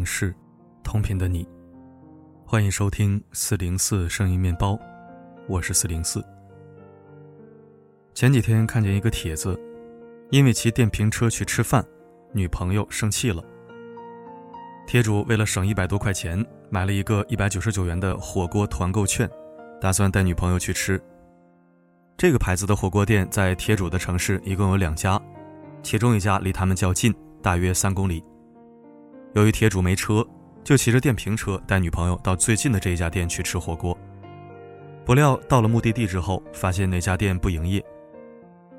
往事，同频的你，欢迎收听四零四声音面包，我是四零四。前几天看见一个帖子，因为骑电瓶车去吃饭，女朋友生气了。帖主为了省一百多块钱，买了一个一百九十九元的火锅团购券，打算带女朋友去吃。这个牌子的火锅店在帖主的城市一共有两家，其中一家离他们较近，大约三公里。由于铁主没车，就骑着电瓶车带女朋友到最近的这一家店去吃火锅。不料到了目的地之后，发现那家店不营业，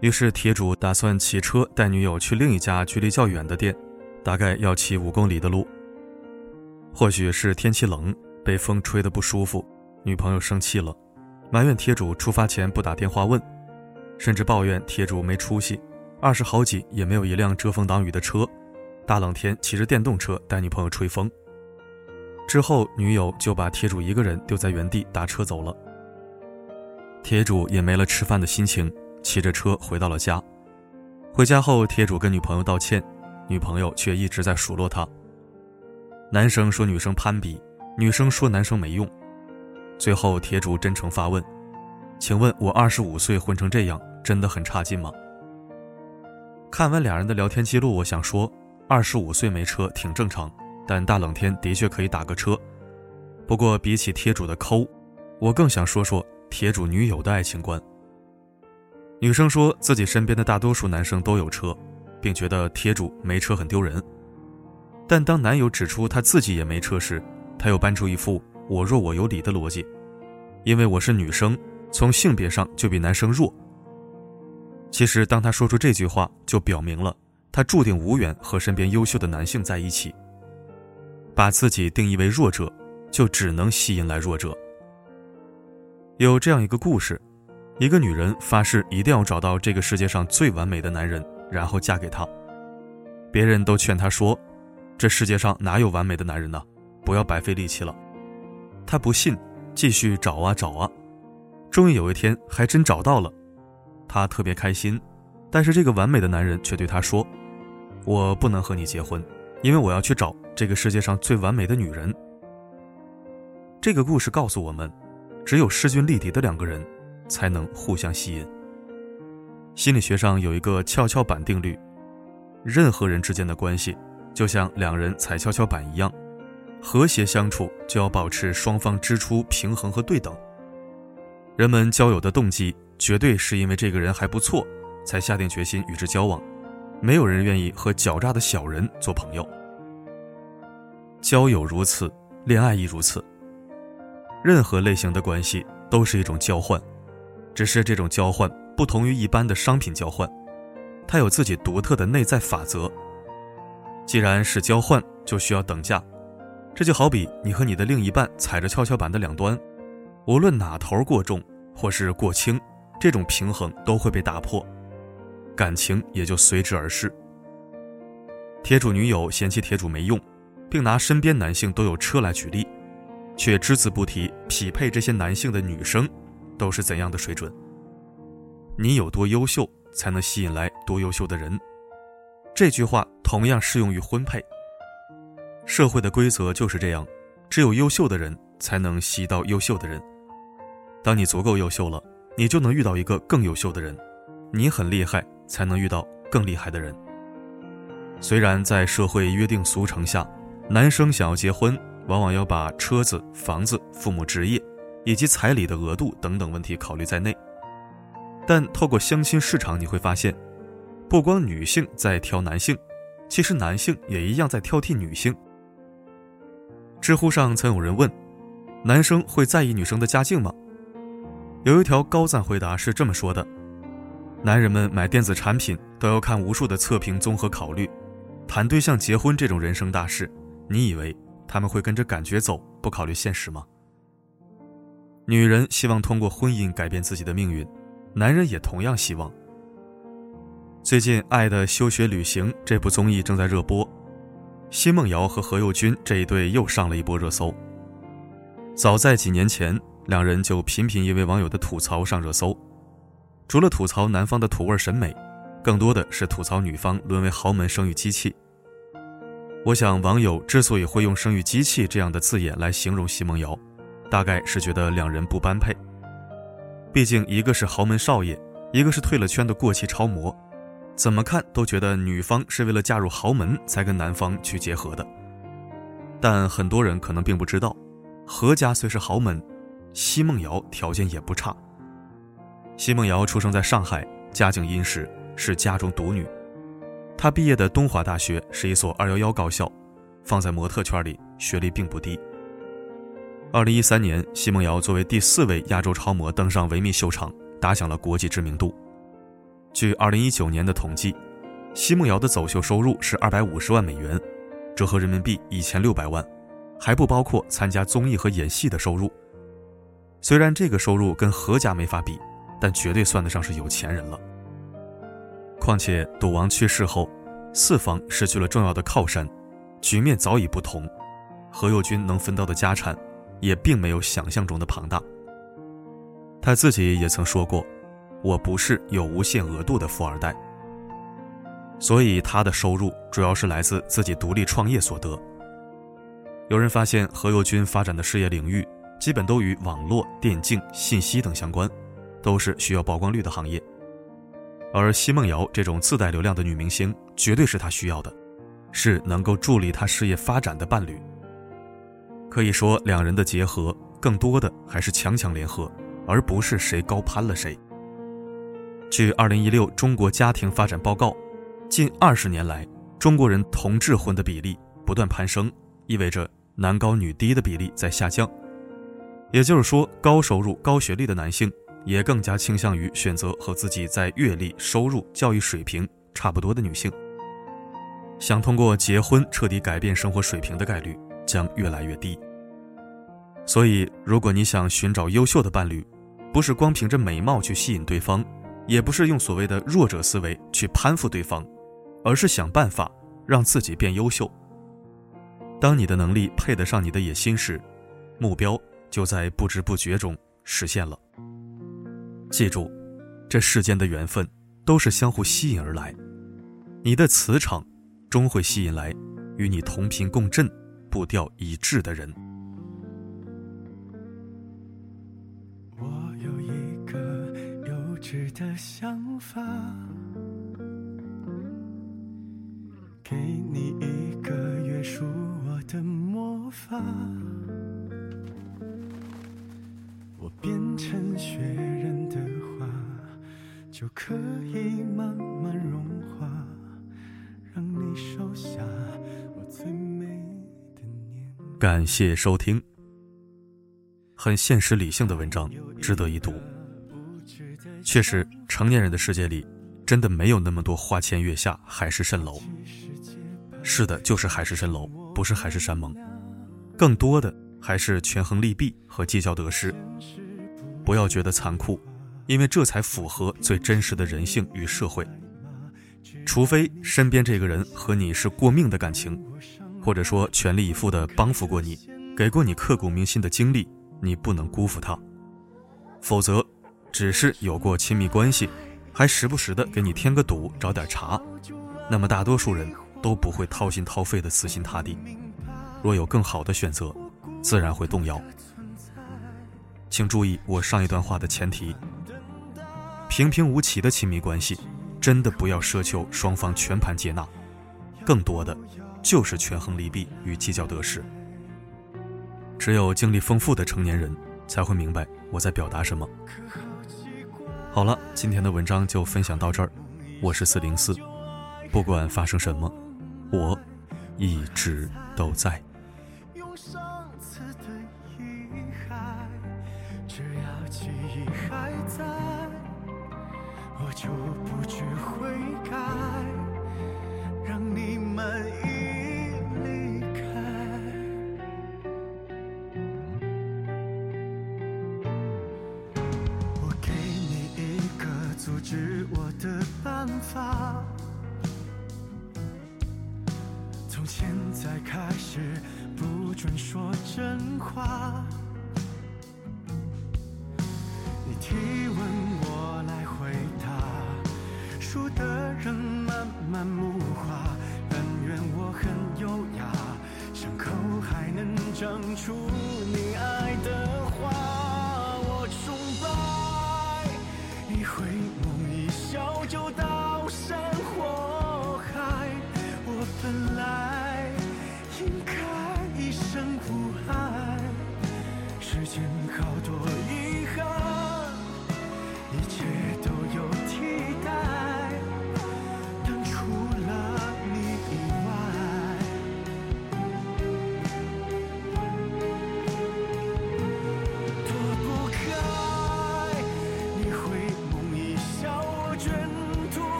于是铁主打算骑车带女友去另一家距离较远的店，大概要骑五公里的路。或许是天气冷，被风吹得不舒服，女朋友生气了，埋怨铁主出发前不打电话问，甚至抱怨铁主没出息，二十好几也没有一辆遮风挡雨的车。大冷天骑着电动车带女朋友吹风，之后女友就把铁主一个人丢在原地打车走了。铁主也没了吃饭的心情，骑着车回到了家。回家后，铁主跟女朋友道歉，女朋友却一直在数落他。男生说女生攀比，女生说男生没用。最后，铁主真诚发问：“请问我二十五岁混成这样，真的很差劲吗？”看完俩人的聊天记录，我想说。二十五岁没车挺正常，但大冷天的确可以打个车。不过比起贴主的抠，我更想说说贴主女友的爱情观。女生说自己身边的大多数男生都有车，并觉得贴主没车很丢人。但当男友指出他自己也没车时，他又搬出一副我弱我有理的逻辑，因为我是女生，从性别上就比男生弱。其实当他说出这句话，就表明了。她注定无缘和身边优秀的男性在一起。把自己定义为弱者，就只能吸引来弱者。有这样一个故事：一个女人发誓一定要找到这个世界上最完美的男人，然后嫁给他。别人都劝她说：“这世界上哪有完美的男人呢？不要白费力气了。”她不信，继续找啊找啊，终于有一天还真找到了。她特别开心，但是这个完美的男人却对她说。我不能和你结婚，因为我要去找这个世界上最完美的女人。这个故事告诉我们，只有势均力敌的两个人，才能互相吸引。心理学上有一个跷跷板定律，任何人之间的关系，就像两人踩跷跷板一样，和谐相处就要保持双方支出平衡和对等。人们交友的动机，绝对是因为这个人还不错，才下定决心与之交往。没有人愿意和狡诈的小人做朋友。交友如此，恋爱亦如此。任何类型的关系都是一种交换，只是这种交换不同于一般的商品交换，它有自己独特的内在法则。既然是交换，就需要等价。这就好比你和你的另一半踩着跷跷板的两端，无论哪头过重或是过轻，这种平衡都会被打破。感情也就随之而逝。铁主女友嫌弃铁主没用，并拿身边男性都有车来举例，却只字不提匹配这些男性的女生都是怎样的水准。你有多优秀，才能吸引来多优秀的人。这句话同样适用于婚配。社会的规则就是这样，只有优秀的人才能吸到优秀的人。当你足够优秀了，你就能遇到一个更优秀的人。你很厉害。才能遇到更厉害的人。虽然在社会约定俗成下，男生想要结婚，往往要把车子、房子、父母职业，以及彩礼的额度等等问题考虑在内。但透过相亲市场，你会发现，不光女性在挑男性，其实男性也一样在挑剔女性。知乎上曾有人问：“男生会在意女生的家境吗？”有一条高赞回答是这么说的。男人们买电子产品都要看无数的测评，综合考虑。谈对象、结婚这种人生大事，你以为他们会跟着感觉走，不考虑现实吗？女人希望通过婚姻改变自己的命运，男人也同样希望。最近，《爱的休学旅行》这部综艺正在热播，奚梦瑶和何猷君这一对又上了一波热搜。早在几年前，两人就频频因为网友的吐槽上热搜。除了吐槽男方的土味审美，更多的是吐槽女方沦为豪门生育机器。我想网友之所以会用“生育机器”这样的字眼来形容奚梦瑶，大概是觉得两人不般配。毕竟一个是豪门少爷，一个是退了圈的过气超模，怎么看都觉得女方是为了嫁入豪门才跟男方去结合的。但很多人可能并不知道，何家虽是豪门，奚梦瑶条件也不差。奚梦瑶出生在上海，家境殷实，是家中独女。她毕业的东华大学是一所“二幺幺”高校，放在模特圈里，学历并不低。二零一三年，奚梦瑶作为第四位亚洲超模登上维密秀场，打响了国际知名度。据二零一九年的统计，奚梦瑶的走秀收入是二百五十万美元，折合人民币一千六百万，还不包括参加综艺和演戏的收入。虽然这个收入跟何家没法比，但绝对算得上是有钱人了。况且赌王去世后，四方失去了重要的靠山，局面早已不同，何猷君能分到的家产。也并没有想象中的庞大。他自己也曾说过：“我不是有无限额度的富二代。”所以他的收入主要是来自自己独立创业所得。有人发现何猷君发展的事业领域基本都与网络、电竞、信息等相关，都是需要曝光率的行业。而奚梦瑶这种自带流量的女明星，绝对是她需要的，是能够助力她事业发展的伴侣。可以说，两人的结合更多的还是强强联合，而不是谁高攀了谁。据《二零一六中国家庭发展报告》，近二十年来，中国人同质婚的比例不断攀升，意味着男高女低的比例在下降。也就是说，高收入、高学历的男性也更加倾向于选择和自己在阅历、收入、教育水平差不多的女性。想通过结婚彻底改变生活水平的概率。将越来越低。所以，如果你想寻找优秀的伴侣，不是光凭着美貌去吸引对方，也不是用所谓的弱者思维去攀附对方，而是想办法让自己变优秀。当你的能力配得上你的野心时，目标就在不知不觉中实现了。记住，这世间的缘分都是相互吸引而来，你的磁场终会吸引来与你同频共振。步调一致的人。我有一个幼稚的想法，给你一个约束我的魔法。我变成雪人，就可以慢慢融化，让你收下我最美。感谢收听。很现实理性的文章，值得一读。确实，成年人的世界里，真的没有那么多花前月下、海市蜃楼。是的，就是海市蜃楼，不是海誓山盟。更多的还是权衡利弊和计较得失。不要觉得残酷，因为这才符合最真实的人性与社会。除非身边这个人和你是过命的感情。或者说全力以赴的帮扶过你，给过你刻骨铭心的经历，你不能辜负他。否则，只是有过亲密关系，还时不时的给你添个堵，找点茬，那么大多数人都不会掏心掏肺的死心塌地。若有更好的选择，自然会动摇。请注意我上一段话的前提：平平无奇的亲密关系，真的不要奢求双方全盘接纳，更多的。就是权衡利弊与计较得失。只有经历丰富的成年人才会明白我在表达什么。好了，今天的文章就分享到这儿。我是四零四，不管发生什么，我一直都在。就不去悔改，让你们。是我的办法，从现在开始不准说真话。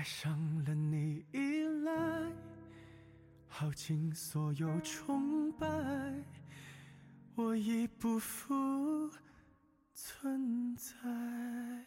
爱上了你，依赖耗尽所有崇拜，我已不复存在。